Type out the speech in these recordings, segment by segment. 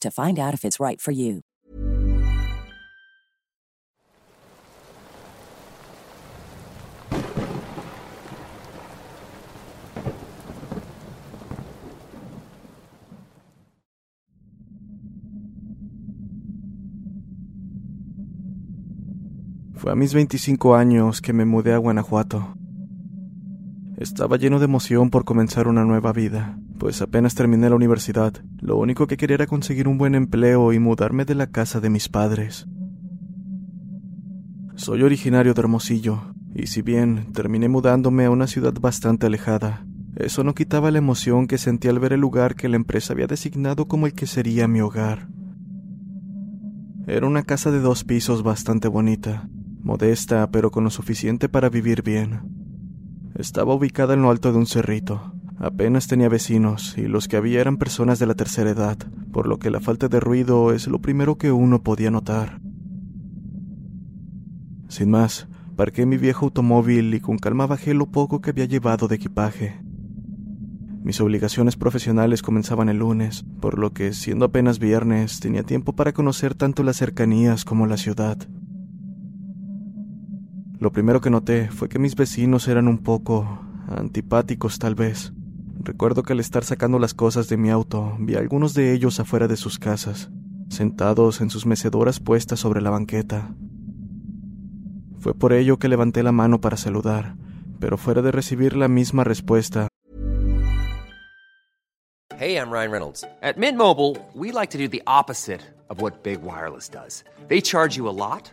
to find out if it's right for you. Fue a mis 25 años que me mudé a Guanajuato. Estaba lleno de emoción por comenzar una nueva vida, pues apenas terminé la universidad, lo único que quería era conseguir un buen empleo y mudarme de la casa de mis padres. Soy originario de Hermosillo, y si bien terminé mudándome a una ciudad bastante alejada, eso no quitaba la emoción que sentí al ver el lugar que la empresa había designado como el que sería mi hogar. Era una casa de dos pisos bastante bonita, modesta pero con lo suficiente para vivir bien. Estaba ubicada en lo alto de un cerrito. Apenas tenía vecinos y los que había eran personas de la tercera edad, por lo que la falta de ruido es lo primero que uno podía notar. Sin más, parqué mi viejo automóvil y con calma bajé lo poco que había llevado de equipaje. Mis obligaciones profesionales comenzaban el lunes, por lo que, siendo apenas viernes, tenía tiempo para conocer tanto las cercanías como la ciudad. Lo primero que noté fue que mis vecinos eran un poco antipáticos tal vez. Recuerdo que al estar sacando las cosas de mi auto, vi a algunos de ellos afuera de sus casas, sentados en sus mecedoras puestas sobre la banqueta. Fue por ello que levanté la mano para saludar, pero fuera de recibir la misma respuesta. Hey, I'm Ryan Reynolds. At Mint Mobile, we like to do the opposite of what Big Wireless does. They charge you a lot,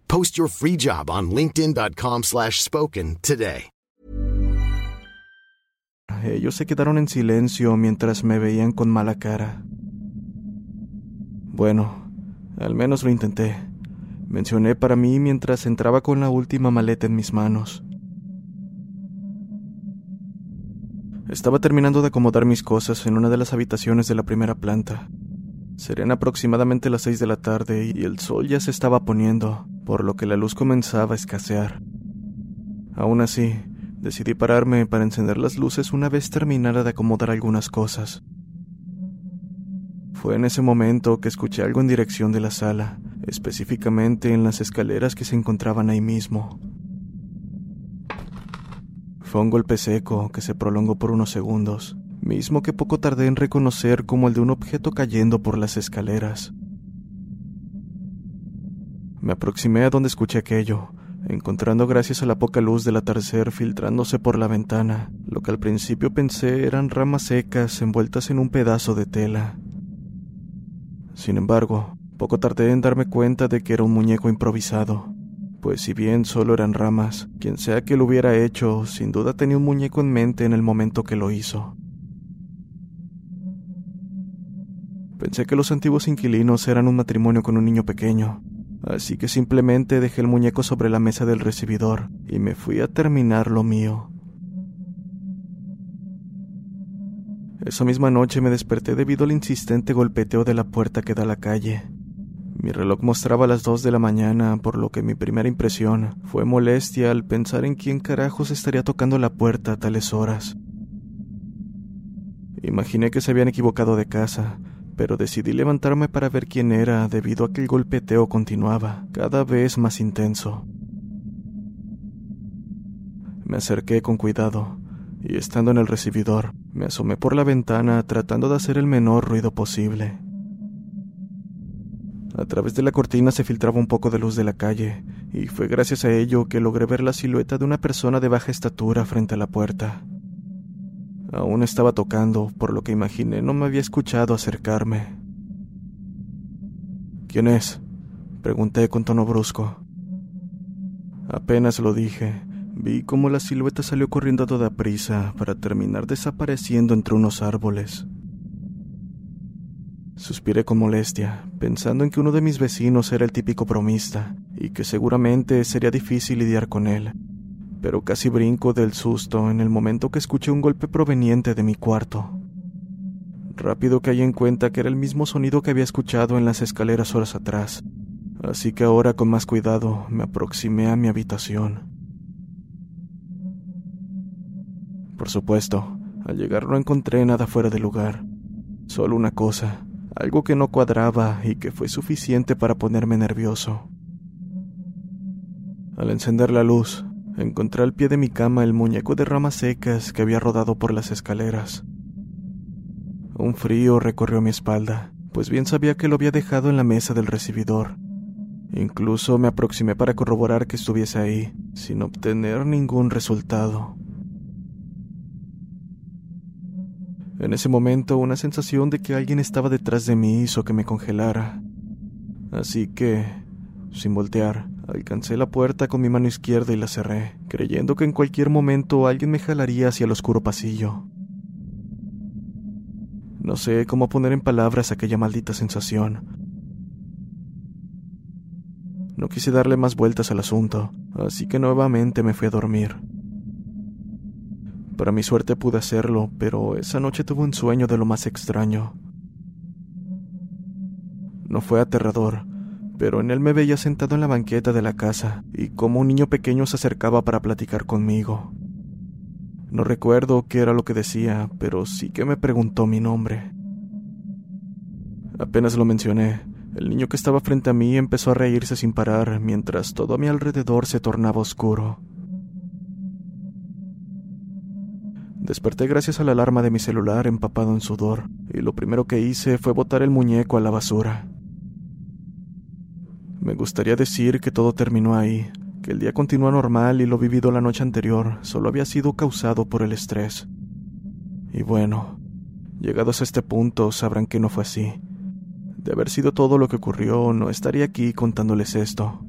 Post your free job on linkedin.com/spoken slash spoken today. Ellos se quedaron en silencio mientras me veían con mala cara. Bueno, al menos lo intenté. Mencioné para mí mientras entraba con la última maleta en mis manos. Estaba terminando de acomodar mis cosas en una de las habitaciones de la primera planta. Serían aproximadamente las seis de la tarde y el sol ya se estaba poniendo, por lo que la luz comenzaba a escasear. Aún así, decidí pararme para encender las luces una vez terminara de acomodar algunas cosas. Fue en ese momento que escuché algo en dirección de la sala, específicamente en las escaleras que se encontraban ahí mismo. Fue un golpe seco que se prolongó por unos segundos, mismo que poco tardé en reconocer como el de un objeto cayendo por las escaleras. Me aproximé a donde escuché aquello, encontrando gracias a la poca luz del atardecer filtrándose por la ventana, lo que al principio pensé eran ramas secas envueltas en un pedazo de tela. Sin embargo, poco tardé en darme cuenta de que era un muñeco improvisado, pues si bien solo eran ramas, quien sea que lo hubiera hecho, sin duda tenía un muñeco en mente en el momento que lo hizo. Pensé que los antiguos inquilinos eran un matrimonio con un niño pequeño, así que simplemente dejé el muñeco sobre la mesa del recibidor y me fui a terminar lo mío. Esa misma noche me desperté debido al insistente golpeteo de la puerta que da a la calle. Mi reloj mostraba las dos de la mañana, por lo que mi primera impresión fue molestia al pensar en quién carajos estaría tocando la puerta a tales horas. Imaginé que se habían equivocado de casa, pero decidí levantarme para ver quién era debido a que el golpeteo continuaba, cada vez más intenso. Me acerqué con cuidado, y estando en el recibidor, me asomé por la ventana tratando de hacer el menor ruido posible. A través de la cortina se filtraba un poco de luz de la calle, y fue gracias a ello que logré ver la silueta de una persona de baja estatura frente a la puerta. Aún estaba tocando, por lo que imaginé no me había escuchado acercarme. ¿Quién es? Pregunté con tono brusco. Apenas lo dije, vi cómo la silueta salió corriendo a toda prisa para terminar desapareciendo entre unos árboles. Suspiré con molestia, pensando en que uno de mis vecinos era el típico bromista y que seguramente sería difícil lidiar con él, pero casi brinco del susto en el momento que escuché un golpe proveniente de mi cuarto. Rápido caí en cuenta que era el mismo sonido que había escuchado en las escaleras horas atrás, así que ahora con más cuidado me aproximé a mi habitación. Por supuesto, al llegar no encontré nada fuera de lugar, solo una cosa, algo que no cuadraba y que fue suficiente para ponerme nervioso. Al encender la luz, encontré al pie de mi cama el muñeco de ramas secas que había rodado por las escaleras. Un frío recorrió mi espalda, pues bien sabía que lo había dejado en la mesa del recibidor. Incluso me aproximé para corroborar que estuviese ahí, sin obtener ningún resultado. En ese momento, una sensación de que alguien estaba detrás de mí hizo que me congelara. Así que, sin voltear, Alcancé la puerta con mi mano izquierda y la cerré, creyendo que en cualquier momento alguien me jalaría hacia el oscuro pasillo. No sé cómo poner en palabras aquella maldita sensación. No quise darle más vueltas al asunto, así que nuevamente me fui a dormir. Para mi suerte pude hacerlo, pero esa noche tuve un sueño de lo más extraño. No fue aterrador, pero en él me veía sentado en la banqueta de la casa y como un niño pequeño se acercaba para platicar conmigo. No recuerdo qué era lo que decía, pero sí que me preguntó mi nombre. Apenas lo mencioné, el niño que estaba frente a mí empezó a reírse sin parar mientras todo a mi alrededor se tornaba oscuro. Desperté gracias a la alarma de mi celular empapado en sudor, y lo primero que hice fue botar el muñeco a la basura. Me gustaría decir que todo terminó ahí, que el día continúa normal y lo vivido la noche anterior solo había sido causado por el estrés. Y bueno, llegados a este punto sabrán que no fue así. De haber sido todo lo que ocurrió, no estaría aquí contándoles esto.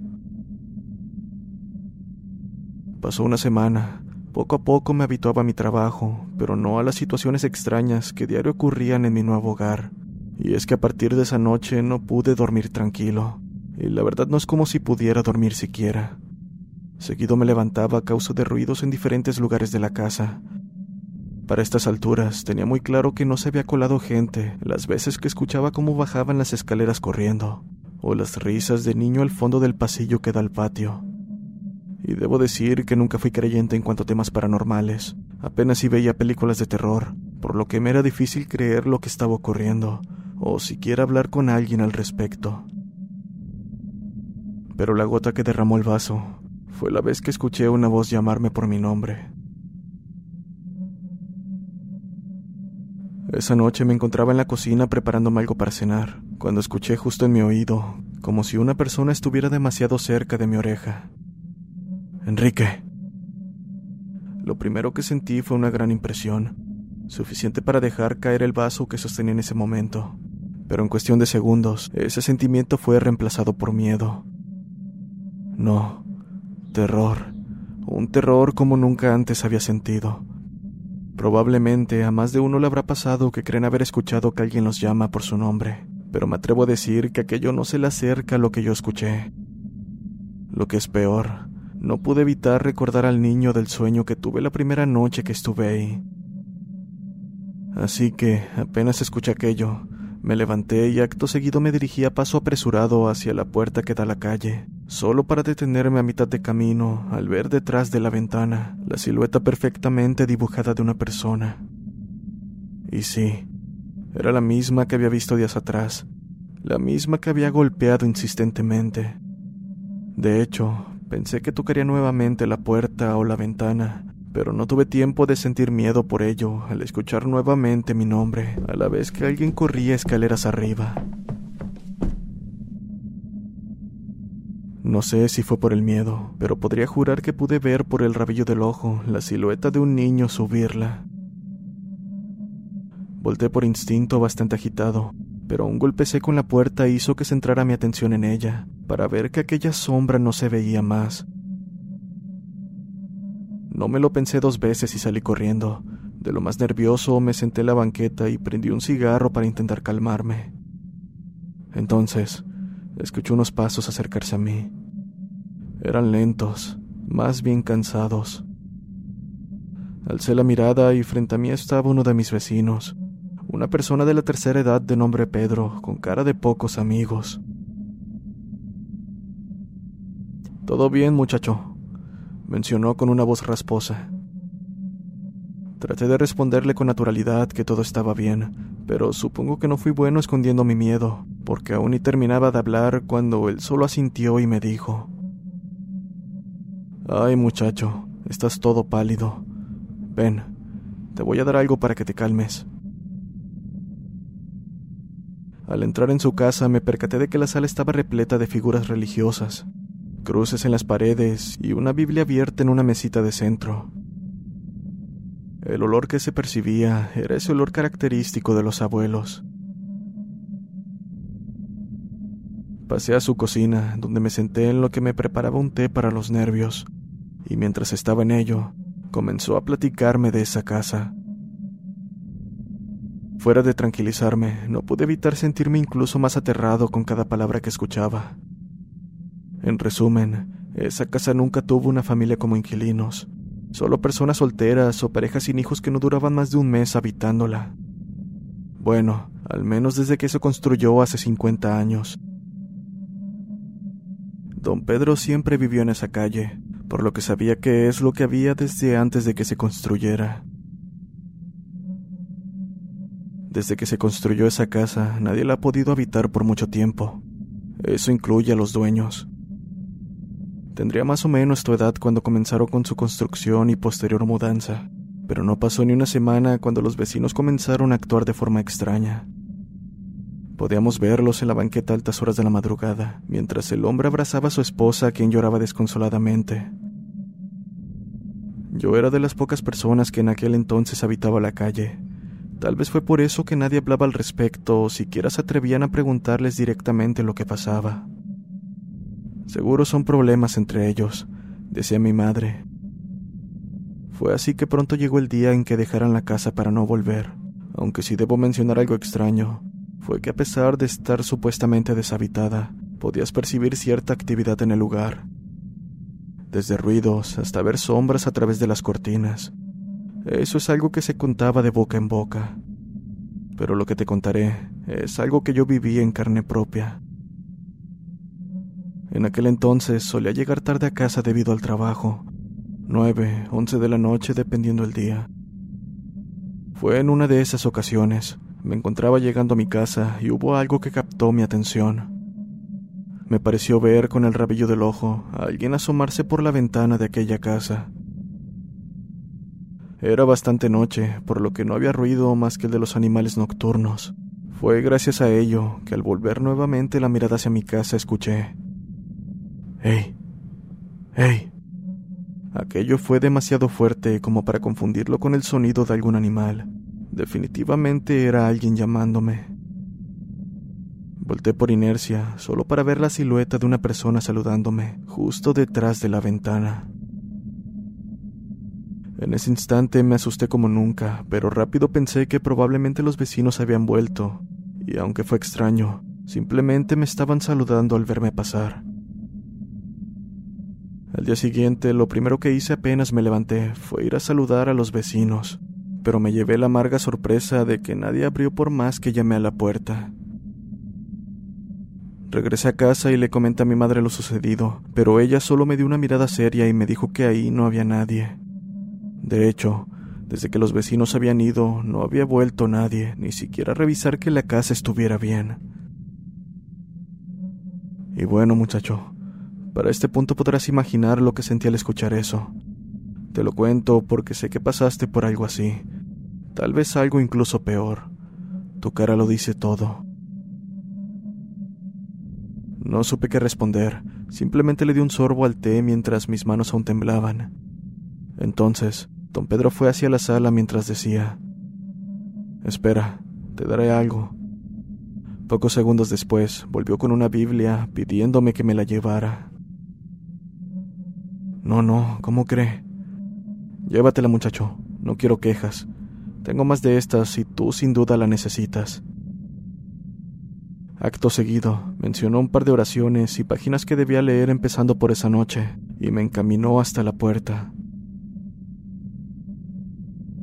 Pasó una semana. Poco a poco me habituaba a mi trabajo, pero no a las situaciones extrañas que diario ocurrían en mi nuevo hogar. Y es que a partir de esa noche no pude dormir tranquilo y la verdad no es como si pudiera dormir siquiera. Seguido me levantaba a causa de ruidos en diferentes lugares de la casa. Para estas alturas tenía muy claro que no se había colado gente las veces que escuchaba cómo bajaban las escaleras corriendo, o las risas de niño al fondo del pasillo que da al patio. Y debo decir que nunca fui creyente en cuanto a temas paranormales, apenas si veía películas de terror, por lo que me era difícil creer lo que estaba ocurriendo, o siquiera hablar con alguien al respecto pero la gota que derramó el vaso fue la vez que escuché una voz llamarme por mi nombre. Esa noche me encontraba en la cocina preparándome algo para cenar, cuando escuché justo en mi oído, como si una persona estuviera demasiado cerca de mi oreja. Enrique. Lo primero que sentí fue una gran impresión, suficiente para dejar caer el vaso que sostenía en ese momento, pero en cuestión de segundos, ese sentimiento fue reemplazado por miedo. No, terror, un terror como nunca antes había sentido. Probablemente a más de uno le habrá pasado que creen haber escuchado que alguien los llama por su nombre, pero me atrevo a decir que aquello no se le acerca a lo que yo escuché. Lo que es peor, no pude evitar recordar al niño del sueño que tuve la primera noche que estuve ahí. Así que, apenas escuché aquello, me levanté y acto seguido me dirigí a paso apresurado hacia la puerta que da a la calle, solo para detenerme a mitad de camino al ver detrás de la ventana la silueta perfectamente dibujada de una persona. Y sí, era la misma que había visto días atrás, la misma que había golpeado insistentemente. De hecho, pensé que tocaría nuevamente la puerta o la ventana, pero no tuve tiempo de sentir miedo por ello al escuchar nuevamente mi nombre, a la vez que alguien corría escaleras arriba. No sé si fue por el miedo, pero podría jurar que pude ver por el rabillo del ojo la silueta de un niño subirla. Volté por instinto bastante agitado, pero un golpe seco en la puerta hizo que centrara mi atención en ella, para ver que aquella sombra no se veía más. No me lo pensé dos veces y salí corriendo. De lo más nervioso me senté en la banqueta y prendí un cigarro para intentar calmarme. Entonces, escuché unos pasos acercarse a mí. Eran lentos, más bien cansados. Alcé la mirada y frente a mí estaba uno de mis vecinos, una persona de la tercera edad de nombre Pedro, con cara de pocos amigos. Todo bien, muchacho, mencionó con una voz rasposa. Traté de responderle con naturalidad que todo estaba bien, pero supongo que no fui bueno escondiendo mi miedo, porque aún ni terminaba de hablar cuando él solo asintió y me dijo, Ay muchacho, estás todo pálido. Ven, te voy a dar algo para que te calmes. Al entrar en su casa me percaté de que la sala estaba repleta de figuras religiosas, cruces en las paredes y una Biblia abierta en una mesita de centro. El olor que se percibía era ese olor característico de los abuelos. Pasé a su cocina, donde me senté en lo que me preparaba un té para los nervios, y mientras estaba en ello, comenzó a platicarme de esa casa. Fuera de tranquilizarme, no pude evitar sentirme incluso más aterrado con cada palabra que escuchaba. En resumen, esa casa nunca tuvo una familia como inquilinos, solo personas solteras o parejas sin hijos que no duraban más de un mes habitándola. Bueno, al menos desde que se construyó hace 50 años. Don Pedro siempre vivió en esa calle, por lo que sabía que es lo que había desde antes de que se construyera. Desde que se construyó esa casa, nadie la ha podido habitar por mucho tiempo. Eso incluye a los dueños. Tendría más o menos tu edad cuando comenzaron con su construcción y posterior mudanza, pero no pasó ni una semana cuando los vecinos comenzaron a actuar de forma extraña. Podíamos verlos en la banqueta a altas horas de la madrugada, mientras el hombre abrazaba a su esposa, quien lloraba desconsoladamente. Yo era de las pocas personas que en aquel entonces habitaba la calle. Tal vez fue por eso que nadie hablaba al respecto o siquiera se atrevían a preguntarles directamente lo que pasaba. Seguro son problemas entre ellos, decía mi madre. Fue así que pronto llegó el día en que dejaran la casa para no volver, aunque si debo mencionar algo extraño, fue que a pesar de estar supuestamente deshabitada, podías percibir cierta actividad en el lugar. Desde ruidos hasta ver sombras a través de las cortinas. Eso es algo que se contaba de boca en boca. Pero lo que te contaré es algo que yo viví en carne propia. En aquel entonces solía llegar tarde a casa debido al trabajo, nueve, once de la noche dependiendo el día. Fue en una de esas ocasiones me encontraba llegando a mi casa y hubo algo que captó mi atención. Me pareció ver con el rabillo del ojo a alguien asomarse por la ventana de aquella casa. Era bastante noche, por lo que no había ruido más que el de los animales nocturnos. Fue gracias a ello que al volver nuevamente la mirada hacia mi casa escuché. ¡Hey! ¡Hey! Aquello fue demasiado fuerte como para confundirlo con el sonido de algún animal. Definitivamente era alguien llamándome. Volté por inercia, solo para ver la silueta de una persona saludándome, justo detrás de la ventana. En ese instante me asusté como nunca, pero rápido pensé que probablemente los vecinos habían vuelto, y aunque fue extraño, simplemente me estaban saludando al verme pasar. Al día siguiente, lo primero que hice apenas me levanté fue ir a saludar a los vecinos, pero me llevé la amarga sorpresa de que nadie abrió por más que llamé a la puerta. Regresé a casa y le comenté a mi madre lo sucedido, pero ella solo me dio una mirada seria y me dijo que ahí no había nadie. De hecho, desde que los vecinos habían ido, no había vuelto nadie, ni siquiera a revisar que la casa estuviera bien. Y bueno, muchacho, para este punto podrás imaginar lo que sentí al escuchar eso. Te lo cuento porque sé que pasaste por algo así, tal vez algo incluso peor. Tu cara lo dice todo. No supe qué responder, simplemente le di un sorbo al té mientras mis manos aún temblaban. Entonces, don Pedro fue hacia la sala mientras decía, Espera, te daré algo. Pocos segundos después, volvió con una Biblia pidiéndome que me la llevara. No, no, ¿cómo cree? Llévatela, muchacho, no quiero quejas. Tengo más de estas y tú sin duda la necesitas. Acto seguido, mencionó un par de oraciones y páginas que debía leer empezando por esa noche, y me encaminó hasta la puerta.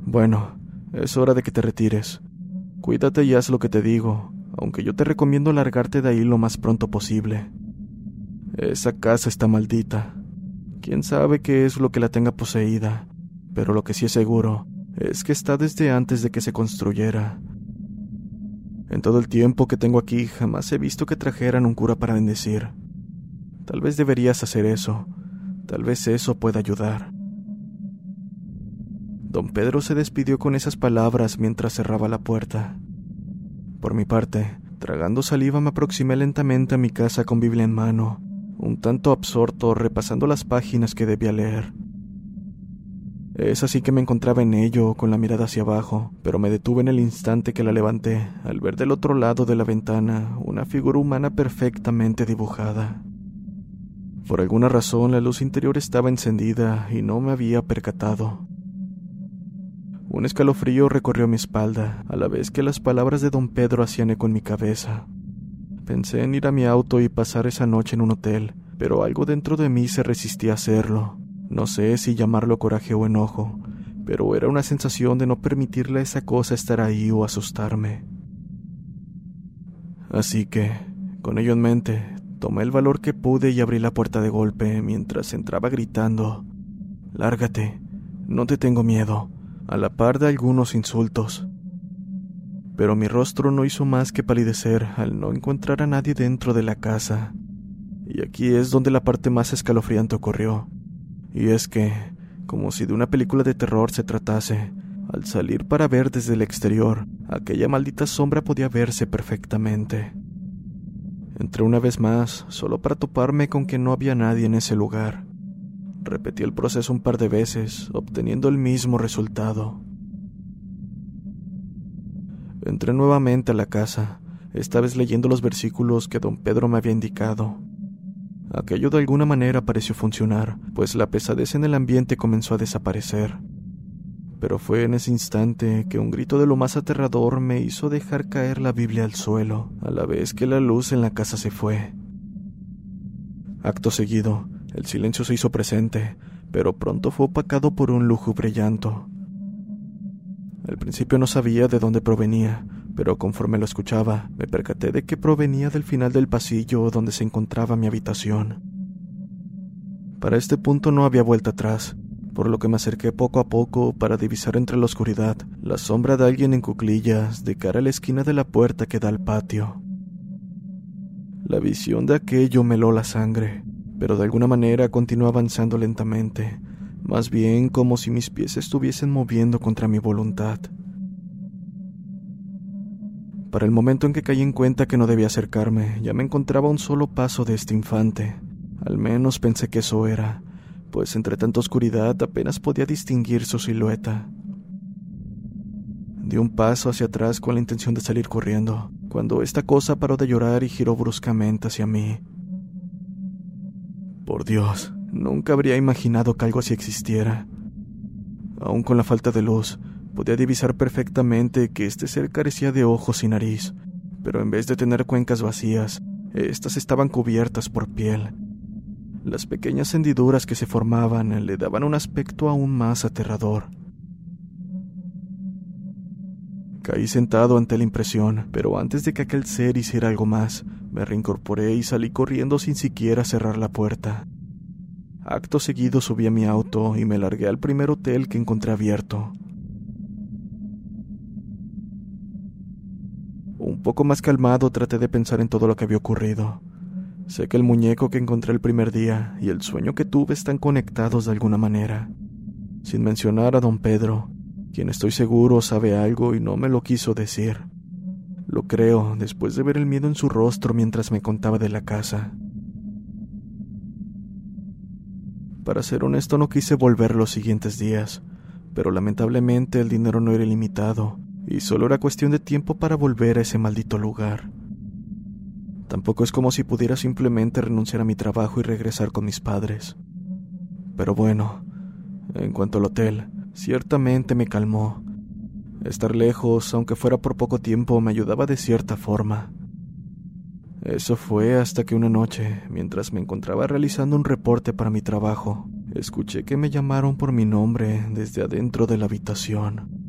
Bueno, es hora de que te retires. Cuídate y haz lo que te digo, aunque yo te recomiendo largarte de ahí lo más pronto posible. Esa casa está maldita. Quién sabe qué es lo que la tenga poseída, pero lo que sí es seguro es que está desde antes de que se construyera. En todo el tiempo que tengo aquí jamás he visto que trajeran un cura para bendecir. Tal vez deberías hacer eso. Tal vez eso pueda ayudar. Don Pedro se despidió con esas palabras mientras cerraba la puerta. Por mi parte, tragando saliva me aproximé lentamente a mi casa con Biblia en mano, un tanto absorto repasando las páginas que debía leer. Es así que me encontraba en ello, con la mirada hacia abajo, pero me detuve en el instante que la levanté, al ver del otro lado de la ventana una figura humana perfectamente dibujada. Por alguna razón la luz interior estaba encendida y no me había percatado. Un escalofrío recorrió mi espalda, a la vez que las palabras de don Pedro hacían eco en mi cabeza. Pensé en ir a mi auto y pasar esa noche en un hotel, pero algo dentro de mí se resistía a hacerlo. No sé si llamarlo coraje o enojo, pero era una sensación de no permitirle a esa cosa estar ahí o asustarme. Así que, con ello en mente, tomé el valor que pude y abrí la puerta de golpe mientras entraba gritando, Lárgate, no te tengo miedo, a la par de algunos insultos. Pero mi rostro no hizo más que palidecer al no encontrar a nadie dentro de la casa. Y aquí es donde la parte más escalofriante ocurrió. Y es que, como si de una película de terror se tratase, al salir para ver desde el exterior, aquella maldita sombra podía verse perfectamente. Entré una vez más, solo para toparme con que no había nadie en ese lugar. Repetí el proceso un par de veces, obteniendo el mismo resultado. Entré nuevamente a la casa, esta vez leyendo los versículos que don Pedro me había indicado. Aquello de alguna manera pareció funcionar, pues la pesadez en el ambiente comenzó a desaparecer. Pero fue en ese instante que un grito de lo más aterrador me hizo dejar caer la Biblia al suelo, a la vez que la luz en la casa se fue. Acto seguido, el silencio se hizo presente, pero pronto fue opacado por un lúgubre llanto. Al principio no sabía de dónde provenía, pero conforme lo escuchaba, me percaté de que provenía del final del pasillo donde se encontraba mi habitación. Para este punto no había vuelta atrás, por lo que me acerqué poco a poco para divisar entre la oscuridad la sombra de alguien en cuclillas de cara a la esquina de la puerta que da al patio. La visión de aquello me heló la sangre, pero de alguna manera continuó avanzando lentamente, más bien como si mis pies estuviesen moviendo contra mi voluntad. Para el momento en que caí en cuenta que no debía acercarme, ya me encontraba a un solo paso de este infante. Al menos pensé que eso era, pues entre tanta oscuridad apenas podía distinguir su silueta. Di un paso hacia atrás con la intención de salir corriendo, cuando esta cosa paró de llorar y giró bruscamente hacia mí. Por Dios, nunca habría imaginado que algo así existiera. Aún con la falta de luz, podía divisar perfectamente que este ser carecía de ojos y nariz, pero en vez de tener cuencas vacías, estas estaban cubiertas por piel. Las pequeñas hendiduras que se formaban le daban un aspecto aún más aterrador. Caí sentado ante la impresión, pero antes de que aquel ser hiciera algo más, me reincorporé y salí corriendo sin siquiera cerrar la puerta. Acto seguido subí a mi auto y me largué al primer hotel que encontré abierto. Un poco más calmado traté de pensar en todo lo que había ocurrido. Sé que el muñeco que encontré el primer día y el sueño que tuve están conectados de alguna manera. Sin mencionar a don Pedro, quien estoy seguro sabe algo y no me lo quiso decir. Lo creo después de ver el miedo en su rostro mientras me contaba de la casa. Para ser honesto no quise volver los siguientes días, pero lamentablemente el dinero no era ilimitado y solo era cuestión de tiempo para volver a ese maldito lugar. Tampoco es como si pudiera simplemente renunciar a mi trabajo y regresar con mis padres. Pero bueno, en cuanto al hotel, ciertamente me calmó. Estar lejos, aunque fuera por poco tiempo, me ayudaba de cierta forma. Eso fue hasta que una noche, mientras me encontraba realizando un reporte para mi trabajo, escuché que me llamaron por mi nombre desde adentro de la habitación.